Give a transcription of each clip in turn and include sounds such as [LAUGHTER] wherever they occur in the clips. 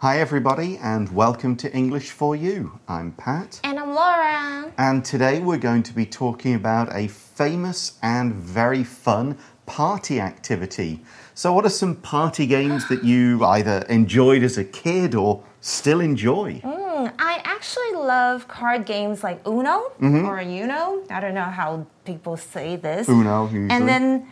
Hi, everybody, and welcome to English for You. I'm Pat. And I'm Laura. And today we're going to be talking about a famous and very fun party activity. So, what are some party games that you either enjoyed as a kid or still enjoy? Mm, I actually love card games like Uno Mm-hmm. or Uno. I don't know how people say this. Uno, usually. And then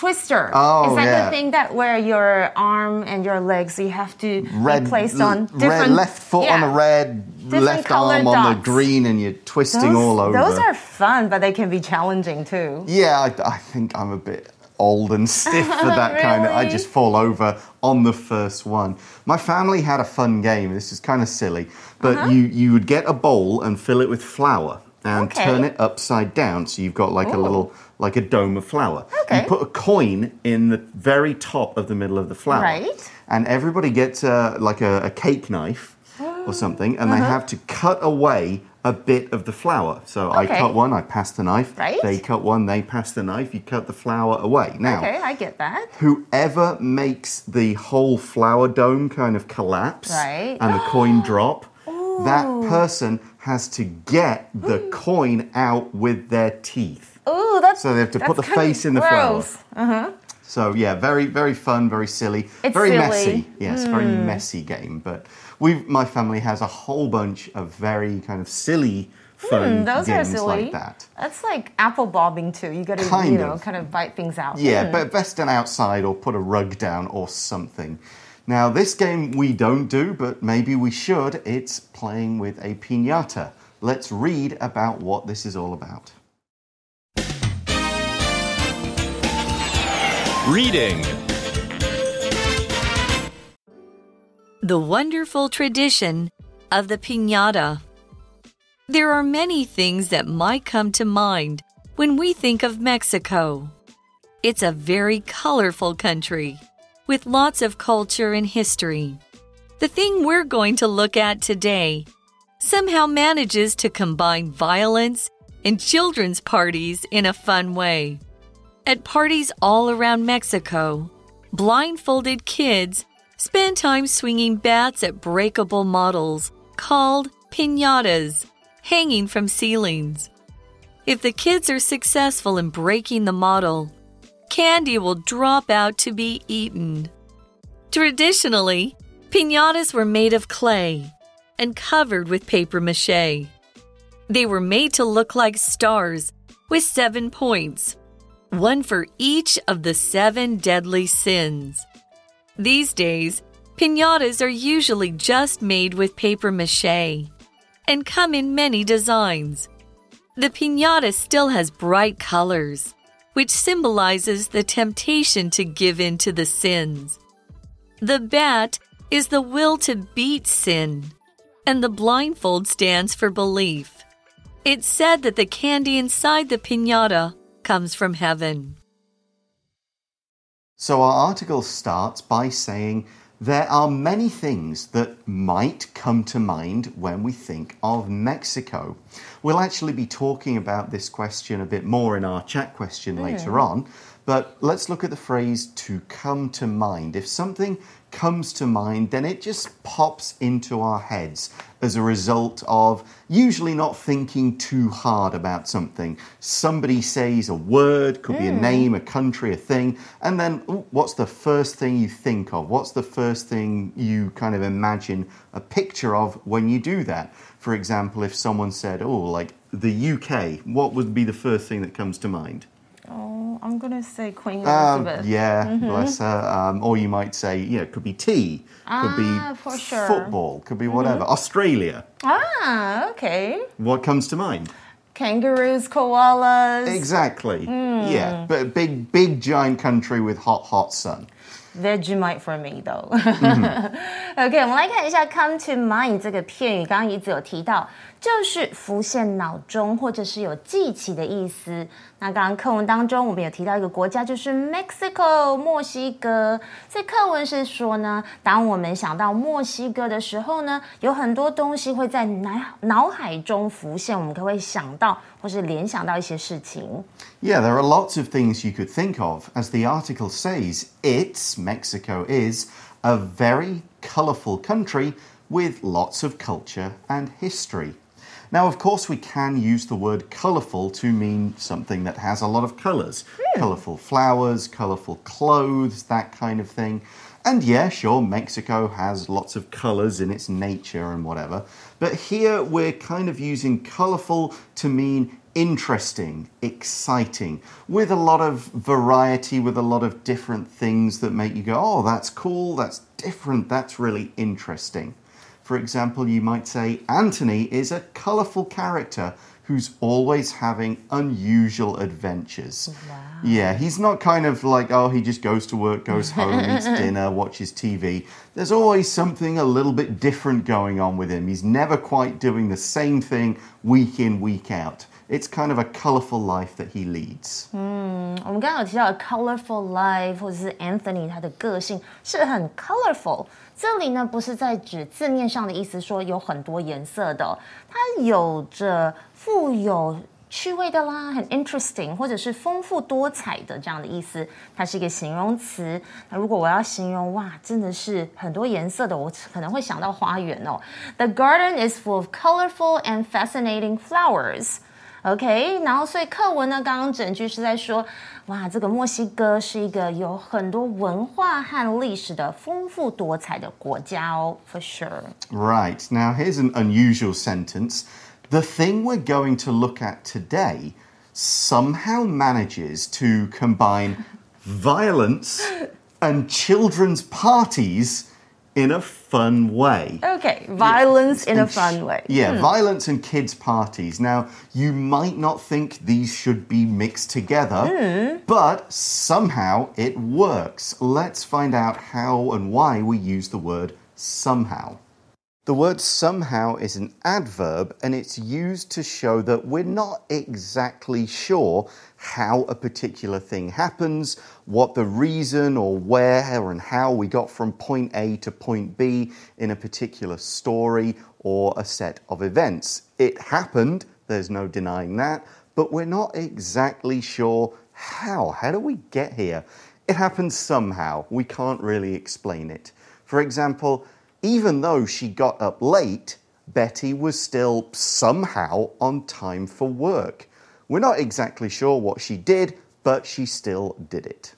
Twister. Oh, Is that yeah. the thing that where your arm and your legs you have to red, be placed on different red left foot on the red, Different left arm on the green, and you're twisting Those, all over. those are fun, but they can be challenging too. Yeah, I, I think I'm a bit old and stiff for that [LAUGHS] kind of. I just fall over on the first one. My family had a fun game. This is kind of silly, but Uh-huh. you you would get a bowl and fill it with flour and Okay. turn it upside down, so you've got like a little like a dome of flour. Okay. You put a coin in the very top of the middle of the flour, Right. And everybody gets a, like a, a cake knife or [GASPS] something, and Uh-huh. they have to cut away a bit of the flour. So I cut one, I pass the knife. Right. They cut one, they pass the knife, you cut the flour away. Now, Okay, I get that. whoever makes the whole flour dome kind of collapse Right. and the coin [GASPS] drop, that person has to get the coin out with their teeth. Ooh, that's So they have to put the face in the gross. Uh-huh. So yeah, very very fun, very silly, It's very silly. Hmm. messy. Yes, very messy game. But we, my family has a whole bunch of very kind of silly, fun Hmm, those are games silly. like that. That's like apple bobbing too. You got to, Kind you know, of. kind of bite things out. Yeah, Hmm. but best done outside or put a rug down or something. Now, this game we don't do, but maybe we should. It's playing with a piñata. Let's read about what this is all about. Reading. The wonderful tradition of the piñata. There are many things that might come to mind when we think of Mexico. It's a very colorful country with lots of culture and history. The thing we're going to look at today somehow manages to combine violence and children's parties in a fun way. At parties all around Mexico, blindfolded kids spend time swinging bats at breakable models called piñatas hanging from ceilings. If the kids are successful in breaking the model, candy will drop out to be eaten. Traditionally, piñatas were made of clay and covered with paper mache. They were made to look like stars with seven points, one for each of the seven deadly sins. These days, piñatas are usually just made with paper mache and come in many designs. The piñata still has bright colors, which symbolizes the temptation to give in to the sins. The bat is the will to beat sin, and the blindfold stands for belief. It's said that the candy inside the piñata comes from heaven. So, our article starts by saying there are many things that might come to mind when we think of Mexico. We'll actually be talking about this question a bit more in our chat question later on, but let's look at the phrase to come to mind. If something comes to mind, then it just pops into our heads as a result of usually not thinking too hard about something. Somebody says a word, could be a hmm. name, a country, a thing, and then ooh, what's the first thing you think of? What's the first thing you kind of imagine a picture of when you do that? For example, if someone said, oh, like the UK, what would be the first thing that comes to mind? Oh, I'm gonna say Queen Um, Elizabeth. yeah, bless her. Um, or you might say, yeah, it could be tea, could Ah, be for sure. football, could be whatever. Australia, Ah, okay. what comes to mind? Kangaroos, koalas. Exactly. Hmm. Yeah, but a big, big, giant country with hot, hot sun. Vegemite for me though. [LAUGHS] OK，我们来看一下 “come to mind” 这个片语，刚刚一直有提到， 就是浮现脑中或者是有记起的意思。那刚刚课文当中我们有提到一个国家，就是 Mexico 墨西哥。所以课文是说呢，当我们想到墨西哥的时候呢，有很多东西会在脑脑海中浮现，我们可能会想到或是联想到一些事情。Yeah, there are lots of things you could think of. As the article says, it's, Mexico is, a very colourful country with lots of culture and history. Now, of course, we can use the word colourful to mean something that has a lot of colours hmm. colourful flowers, colourful clothes, that kind of thing. And yeah, sure, Mexico has lots of colours in its nature and whatever. But here we're kind of using colourful to mean interesting, exciting, with a lot of variety, with a lot of different things that make you go, oh, that's cool, that's different, that's really interesting. For example, you might say Anthony is a colourful character who's always having unusual adventures. Yeah, he's not kind of like, oh, he just goes to work, goes home, [LAUGHS] eats dinner, watches TV. There's always something a little bit different going on with him. He's never quite doing the same thing week in, week out. It's kind of a colourful life that he leads. 我们刚刚有提到 a colorful life，或者是 Anthony 他的个性是很 colorful。 这里呢不是在指字面上的意思，说有很多颜色的，它有着富有趣味的啦，很 interesting，或者是丰富多彩的这样的意思。它是一个形容词。那如果我要形容哇，真的是很多颜色的，我可能会想到花园哦。The garden is full of colorful and fascinating flowers. OK，然后所以课文呢，刚刚整句是在说，哇，这个墨西哥是一个有很多文化和历史的丰富多彩的国家哦，for sure。 Right, now here's an unusual sentence. The thing we're going to look at today somehow manages to combine violence and children's parties in a fun way. OK，violence in a And sh- fun way。Yeah, hmm. violence and kids' parties. Now, you might not think these should be mixed together, hmm. but somehow it works. Let's find out how and why we use the word somehow. The word somehow is an adverb and it's used to show that we're not exactly sure how a particular thing happens, what the reason or where and how we got from point A to point B in a particular story or a set of events. It happened, there's no denying that, but we're not exactly sure how. How do we get here? It happens somehow. We can't really explain it. For example, even though she got up late, Betty was still somehow on time for work. We're not exactly sure what she did, but she still did it.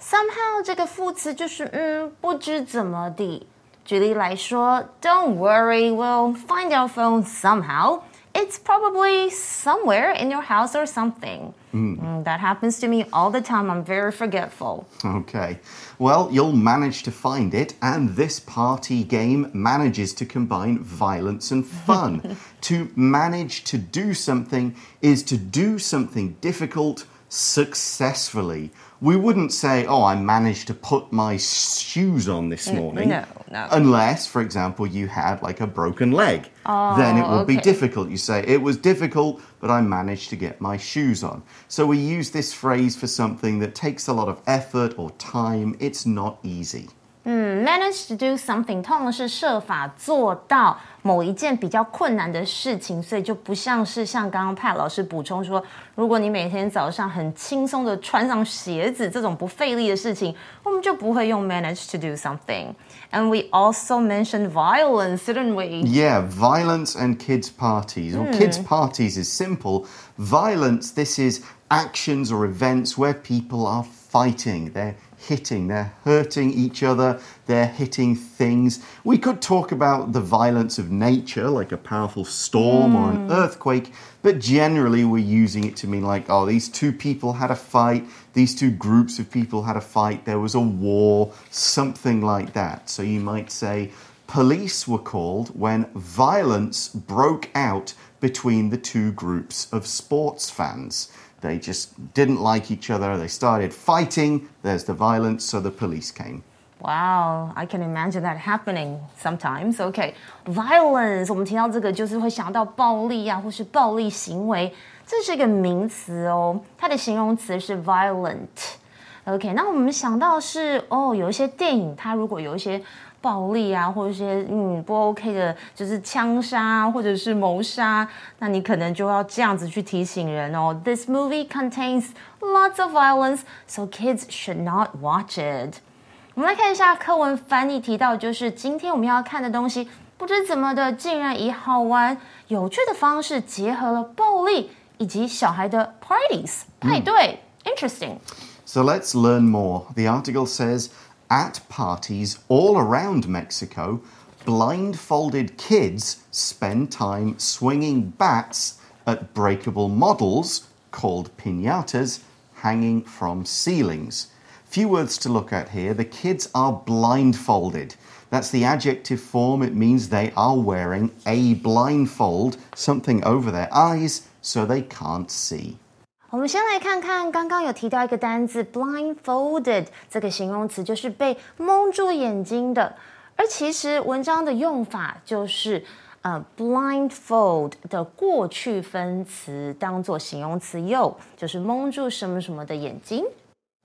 Somehow 这个副词就是嗯不知怎么地。举例来说，Don't worry, we'll find our phone somehow. It's probably somewhere in your house or something. Mm, that happens to me all the time. I'm very forgetful. Okay. Well, you'll manage to find it, and this party game manages to combine violence and fun. [LAUGHS] to manage to do something is to do something difficult successfully. We wouldn't say, Oh, I managed to put my shoes on this mm, morning. no, no. Unless, for example, you had like a broken leg. Oh, then it would be difficult. You say, It was difficult, but I managed to get my shoes on. So we use this phrase for something that takes a lot of effort or time. It's not easy. manage to do something 通常是设法做到某一件比较困难的事情，所以就不像是像刚刚派老师补充说，如果你每天早上很轻松的穿上鞋子这种不费力的事情，我们就不会用 manage to do something。And we also mentioned violence, didn't we? Yeah, violence and kids' parties. Well, kids' parties is simple. Violence, this is actions or events where people are fighting. They're hitting, they're hurting each other, they're hitting things. We could talk about the violence of nature, like a powerful storm or an hmm. earthquake, but generally we're using it to mean like, oh, these two people had a fight, these two groups of people had a fight, there was a war, something like that. So you might say, Police were called when violence broke out between the two groups of sports fans. They just didn't like each other. They started fighting. There's the violence, so the police came. Wow, I can imagine that happening sometimes. Okay, violence，我们提到这个就是会想到暴力啊，或是暴力行为，这是一个名词哦，它的形容词是 violent。OK，那我们想到是哦，有一些电影它如果有一些 暴力啊，或者一些嗯不 OK 的，就是枪杀或者是谋杀，那你可能就要这样子去提醒人哦。This movie contains lots of violence, so kids should not watch it. 我们来看一下课文翻译提到，就是今天我们要看的东西，不知怎么的，竟然以好玩、有趣的方式结合了暴力以及小孩的 parties 派对。Interesting. So let's learn more. The article says at parties all around Mexico, blindfolded kids spend time swinging bats at breakable models called piñatas hanging from ceilings. Few words to look at here. The kids are blindfolded. That's the adjective form. It means they are wearing a blindfold, something over their eyes, so they can't see. 我们先来看看刚刚有提到一个单字 blindfolded 这个形容词，就是被蒙住眼睛的。而其实文章的用法就是呃 blindfold 的过去分词当做形容词用，就是蒙住什么什么的眼睛。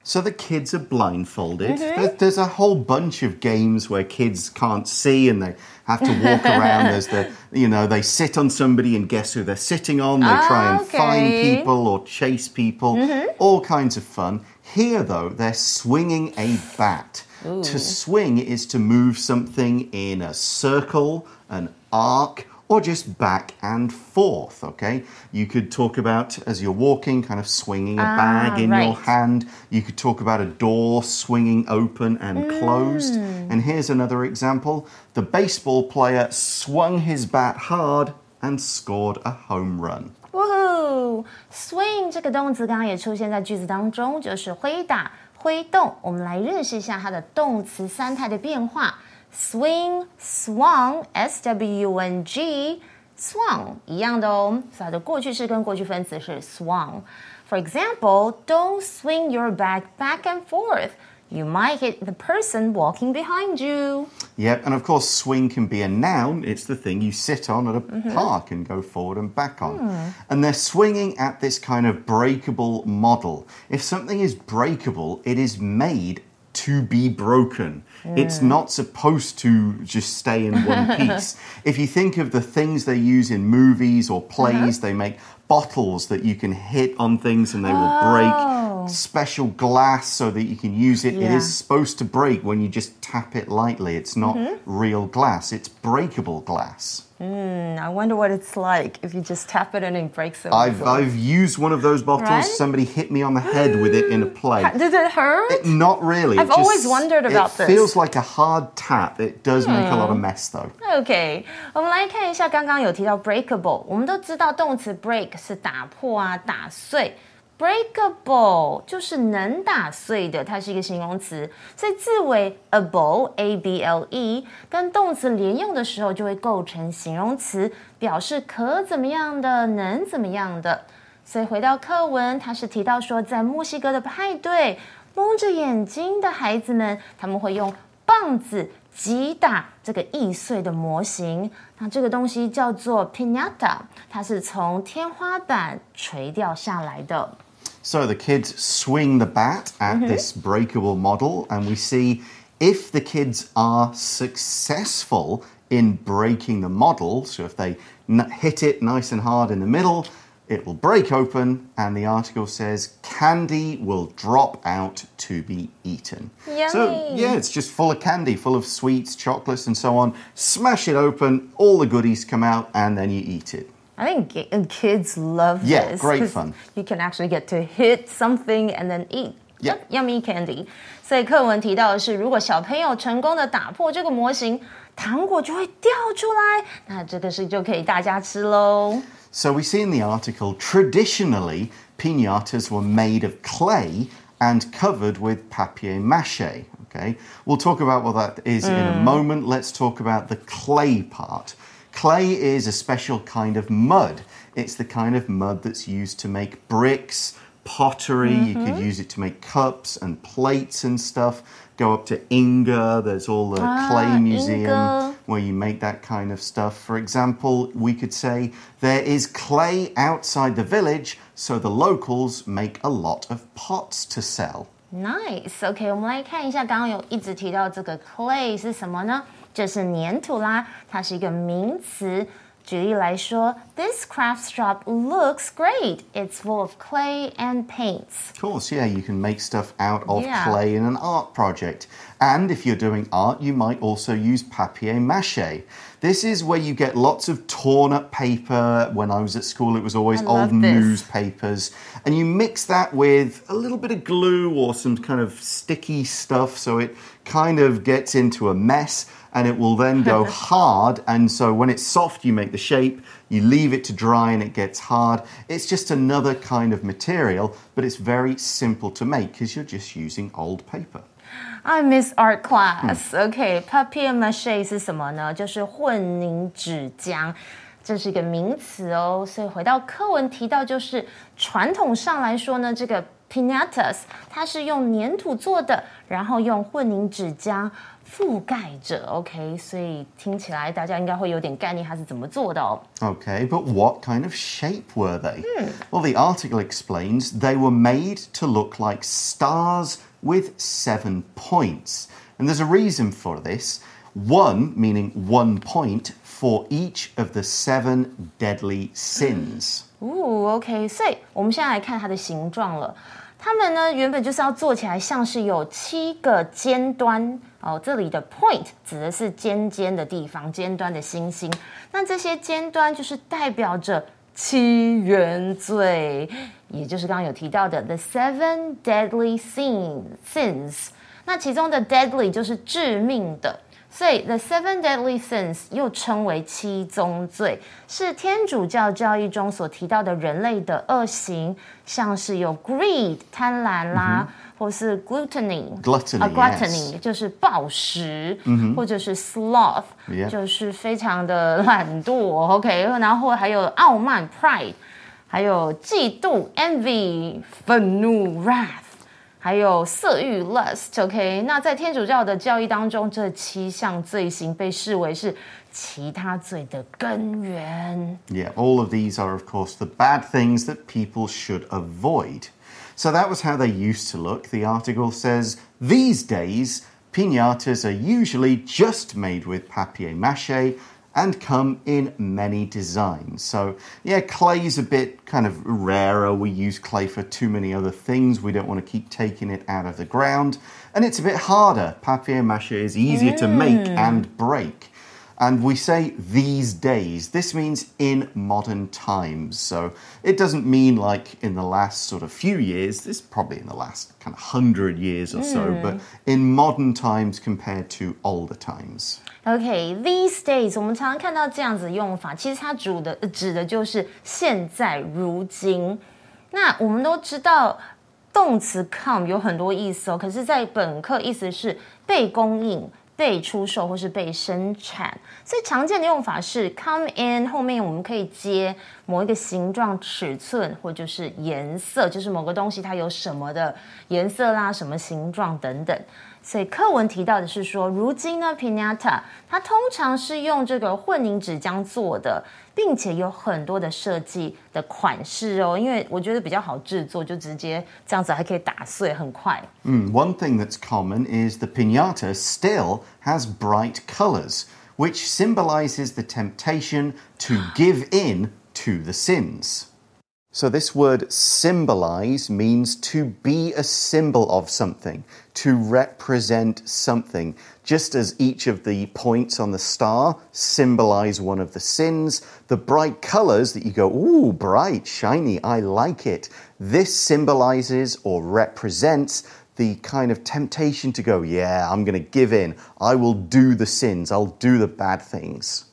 So the kids are blindfolded. Mm-hmm. There's, there's a whole bunch of games where kids can't see and they have to walk around. There's the, you know, they sit on somebody and guess who they're sitting on. They ah, try and find people or chase people. Mm-hmm. All kinds of fun. Here, though, they're swinging a bat. To swing is to move something in a circle, an arc, or just back and forth, okay? You could talk about as you're walking, kind of swinging a bag in your right. hand. You could talk about a door swinging open and closed. And here's another example the baseball player swung his bat hard and scored a home run. 哇哦，swing 这个动词刚刚也出现在句子当中，就是挥打、挥动。我们来认识一下它的动词三态的变化 ：swing、swung、s w u n g、swung 一样的哦，所以它的过去式跟过去分词是 swung。For example, don't swing your bag back and forth. You might hit the person walking behind you. Yep, and of course, swing can be a noun. It's the thing you sit on at a park and go forward and back on. And they're swinging at this kind of breakable model. If something is breakable, it is made to be broken. It's not supposed to just stay in one [LAUGHS] piece. if you think of the things they use in movies or uh-huh. plays, they make bottles that you can hit on things and they will Oh. break. Special glass so that you can use it. It Yeah. is supposed to break when you just tap it lightly. It's not mm-hmm. real glass, it's breakable glass. Hmm, I wonder what it's like if you just tap it and it breaks it. I've, I've used one of those bottles. Right? Somebody hit me on the head with it in a play. Did it hurt? Not really. I've It just- always wondered about it this. feels like a hard tap. It does make a lot of mess though. OK，我们来看一下，刚刚有提到 breakable，我们都知道动词 break 是打破啊、打碎。 Breakable 就是能打碎的，它是一个形容词，所以字尾 able a b l e 跟动词连用的时候就会构成形容词，表示可怎么样的，能怎么样的。所以回到课文，它是提到说，在墨西哥的派对，蒙着眼睛的孩子们，他们会用棒子击打这个易碎的模型。那这个东西叫做 piñata，它是从天花板垂掉下来的。So the kids swing the bat at mm-hmm. this breakable model, and we see if the kids are successful in breaking the model, so if they hit it nice and hard in the middle, it will break open, and the article says candy will drop out to be eaten. So, yeah, it's just full of candy, full of sweets, chocolates, and so on. Smash it open, all the goodies come out, and then you eat it. I think ki- and kids love Yeah, this. great 'cause fun. You can actually get to hit something and then eat. Yeah. Yummy candy. 所以课文提到的是，如果小朋友成功的打破这个模型，糖果就会掉出来，那这个是就可以大家吃喽。 So we see in the article traditionally piñatas were made of clay and covered with papier mache. Okay, we'll talk about what that is in a moment. Let's talk about the clay part. Clay is a special kind of mud. It's the kind of mud that's used to make bricks, pottery. You could mm-hmm. use it to make cups and plates and stuff. Go up to Yingge. There's all the ah, clay museum Yingge. where you make that kind of stuff. For example, we could say there is clay outside the village, so the locals make a lot of pots to sell. Nice. OK，我们来看一下，刚刚有一直提到这个 clay 是什么呢？就是粘土啦，它是一个名词。举例来说，This craft shop looks great. It's full of clay and paints. Of course, yeah, you can make stuff out of Yeah. clay in an art project. And if you're doing art, you might also use papier mache. This is where you get lots of torn up paper. When I was at school, it was always I old love this. newspapers. And you mix that with a little bit of glue or some kind of sticky stuff so it kind of gets into a mess and it will then go hard. [LAUGHS] And so when it's soft, you make the shape, you leave it to dry, and it gets hard. It's just another kind of material, but it's very simple to make because you're just using old paper. [GASPS] I miss art class. OK, papier mâché 是什么呢？就是混凝纸浆。这是一个名词哦，所以回到课文提到，就是传统上来说呢，这个 pinatas 它是用粘土做的，然后用混凝纸浆覆盖着。OK，所以听起来大家应该会有点概念它是怎么做的哦。 Okay, but what kind of shape were they? Well, the article explains they were made to look like stars with seven points. And there's a reason for this. One, meaning one point, for each of the seven deadly sins. 哦，OK，所以我们现在来看它的形状了。 他们呢，原本就是要做起来像是有七个尖端哦，这里的 point 指的是尖尖的地方，尖端的星星。那这些尖端就是代表着七原罪，也就是刚刚有提到的 the seven deadly sin sins。那其中的 deadly 就是致命的。所以，the seven deadly sins 又称为七宗罪，是天主教教义中所提到的人类的恶行，像是有 greed 贪婪啦，或是 gluttony Gluttony，啊 yes gluttony 就是暴食，或者是 sloth 就是非常的懒惰，OK，然后还有傲慢 pride，还有嫉妒 envy 愤怒 wrath。还有色欲 lust，OK？、那在天主教的教义当中，这七项罪行被视为是其他罪的根源。 Yeah, all of these are, of course, the bad things that people should avoid. So that was how they used to look. The article says these days, pinatas are usually just made with papier mache and come in many designs. So, yeah, clay's a bit kind of rarer. We use clay for too many other things. We don't want to keep taking it out of the ground. And it's a bit harder. Papier mache is easier to make mm. and break. And we say these days. This means in modern times. So it doesn't mean like in the last sort of few years. This is probably in the last kind of hundred years or so, but in modern times compared to older times. OK，these、days 我们常常看到这样子的用法，其实它主的呃指的就是现在如今。那我们都知道动词 come 有很多意思哦，可是，在本课意思是被供应。 被出售或是被生产，最常见的用法是 come in 后面我们可以接某一个形状、尺寸或就是颜色，就是某个东西它有什么的颜色啦、什么形状等等。所以课文提到的是说，如今呢，pinata 它通常是用这个混凝纸浆做的，并且有很多的设计的款式哦，因为我觉得比较好制作，就直接这样子还可以打碎，很快。 Mm, one thing that's common is the pinata still has bright colors, which symbolizes the temptation to give in to the sins. So, this word symbolize means to be a symbol of something, to represent something. Just as each of the points on the star symbolize one of the sins, the bright colors that you go, ooh, bright, shiny, I like it. This symbolizes or represents the kind of temptation to go, yeah, I'm going to give in. I will do the sins. I'll do the bad things.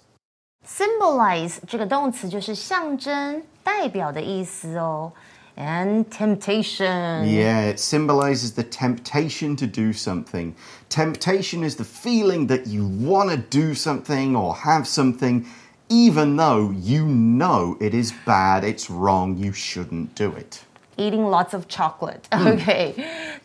symbolize 这个动词就是象征、 代表的意思哦。And temptation，、 Yeah, it symbolizes the temptation to do something. Temptation is the feeling that you want to do something or have something, even though you know it is bad, it's wrong, you shouldn't do it. eating lots of chocolate. OK， [LAUGHS]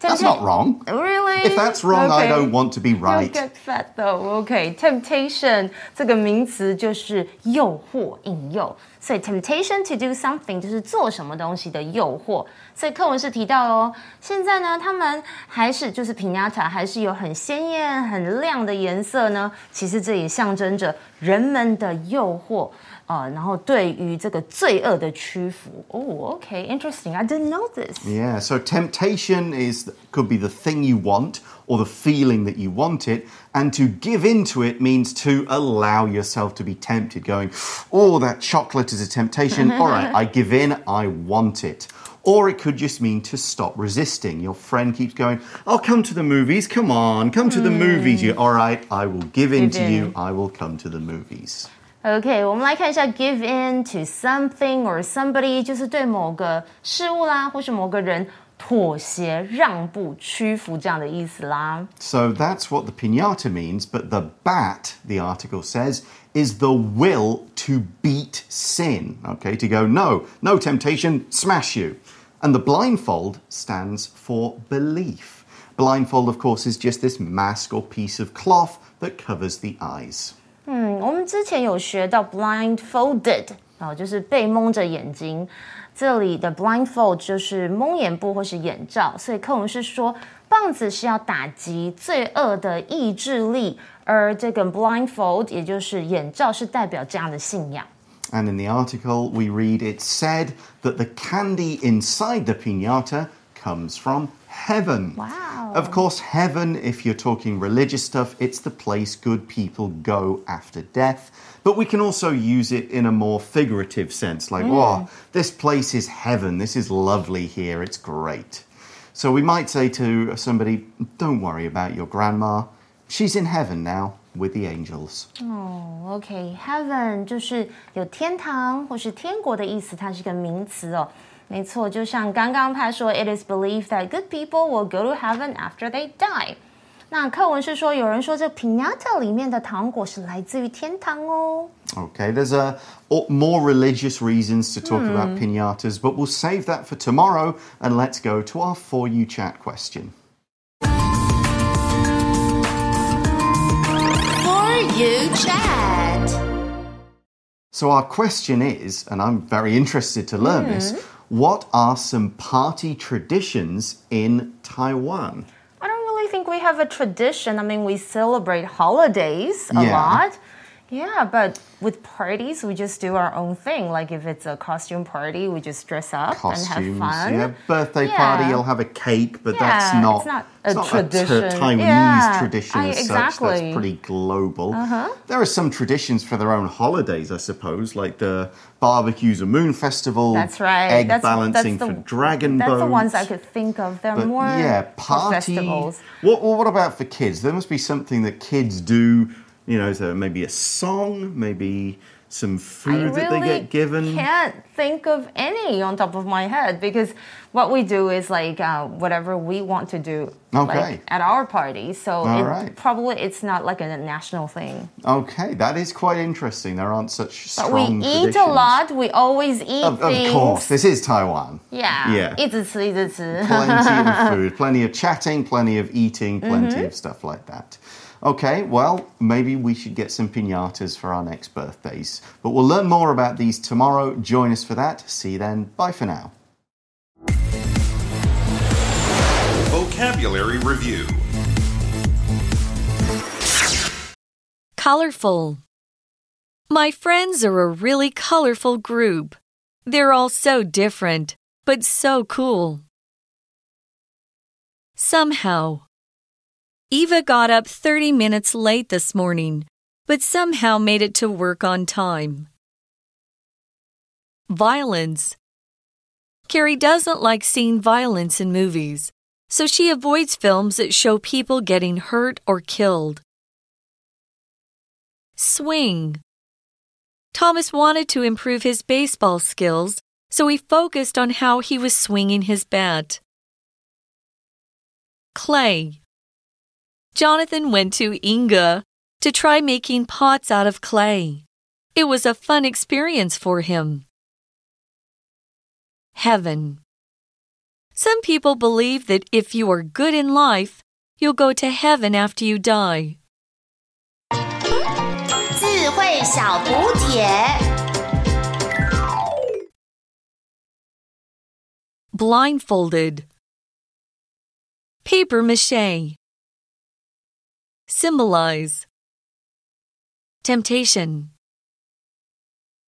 That's not wrong. Really? If that's wrong, I Okay. don't want to be right. get fat though. OK, temptation 这个名词就是诱惑、引诱，所以 temptation to do something 就是做什么东西的诱惑。所以课文是提到哦，现在呢，他们还是就是 pinata 还是有很鲜艳、很亮的颜色呢。其实这也象征着人们的诱惑。呃，然后对于这个罪恶的屈服。哦，OK，interesting、I didn't know this. Yeah, so temptation is could be the thing you want or the feeling that you want it, and to give into it means to allow yourself to be tempted, going, "Oh, that chocolate is a temptation. All [LAUGHS] right, I give in. I want it." Or it could just mean to stop resisting. Your friend keeps going, "I'll come to the movies. Come on, come to the movies." You, all right? I will give in Give to you. in. I will come to the movies. OK，我们来看一下 give in to something or somebody，就是对某个事物啦，或是某个人妥协、让步、屈服这样的意思啦。 So that's what the pinata means, but the bat, the article says, is the will to beat sin. Okay, to go, no, no temptation, smash you. And the blindfold stands for belief. Blindfold, of course, is just this mask or piece of cloth that covers the eyes. 嗯，我们之前有学到 blindfolded，哦，就是被蒙着眼睛。这里的 blindfold 就是蒙眼布或是眼罩，所以课文是说棒子是要打击罪恶的意志力，而这个 blindfold 也就是眼罩是代表这样的信仰。 And in the article, we read it said that the candy inside the pinata comes from heaven. Wow. Of course, heaven, if you're talking religious stuff, it's the place good people go after death. But we can also use it in a more figurative sense, like, oh, this place is heaven. This is lovely here. It's great. So we might say to somebody, don't worry about your grandma. She's in heaven now with the angels. OK，heaven、就是有天堂或是天国的意思，它是一个名词哦。 没错，就像刚刚他说，It is believed that good people will go to heaven after they die。那课文是说，有人说这 pinata 里面的糖果是来自于天堂哦。 Okay, there's a o- more religious reasons to talk about pinatas, but we'll save that for tomorrow and let's go to our for you chat question. For you chat. So our question is, and I'm very interested to learn this, what are some party traditions in Taiwan? I don't really think we have a tradition. I mean, we celebrate holidays a Yeah. lot. Yeah, but with parties, we just do our own thing. Like if it's a costume party, we just dress up Costumes, and have fun. yeah, birthday Yeah. party, you'll have a cake, but that's not, it's not a it's not tradition. Taiwanese Yeah, tradition I- as such. exactly. Uh-huh. That's pretty global. There are some traditions for their own holidays, I suppose, like the barbecues and moon festival. That's right. Egg that's, balancing that's for the, dragon That's the ones I could think of. There are more yeah, for party. festivals. What, what about for kids? There must be something that kids do. You know, so maybe a song, maybe some I food that they really get given. can't think of any on top of my head because what we do is like uh, whatever we want to do Okay. like, at our party. So All it, right. probably it's not like a national thing. Okay, that is quite interesting. There aren't such But we strong eat a traditions. lot. We always eat Of, of things. course, this is Taiwan. Yeah. Yeah. 一直吃，一直吃。 Plenty of [LAUGHS] food, plenty of chatting, plenty of eating, plenty Mm-hmm. of stuff like that. Okay, well, maybe we should get some pinatas for our next birthdays. But we'll learn more about these tomorrow. Join us for that. See you then. Bye for now. Vocabulary Review Colorful. My friends are a really colorful group. They're all so different, but so cool. Somehow. Eva got up 30 minutes late this morning, but somehow made it to work on time. Violence. Carrie doesn't like seeing violence in movies, so she avoids films that show people getting hurt or killed. Swing. Thomas wanted to improve his baseball skills, so he focused on how he was swinging his bat. Clay. Jonathan went to Yingge to try making pots out of clay. It was a fun experience for him. Heaven. Some people believe that if you are good in life, you'll go to heaven after you die. Blindfolded. Paper mache. Symbolize. Temptation.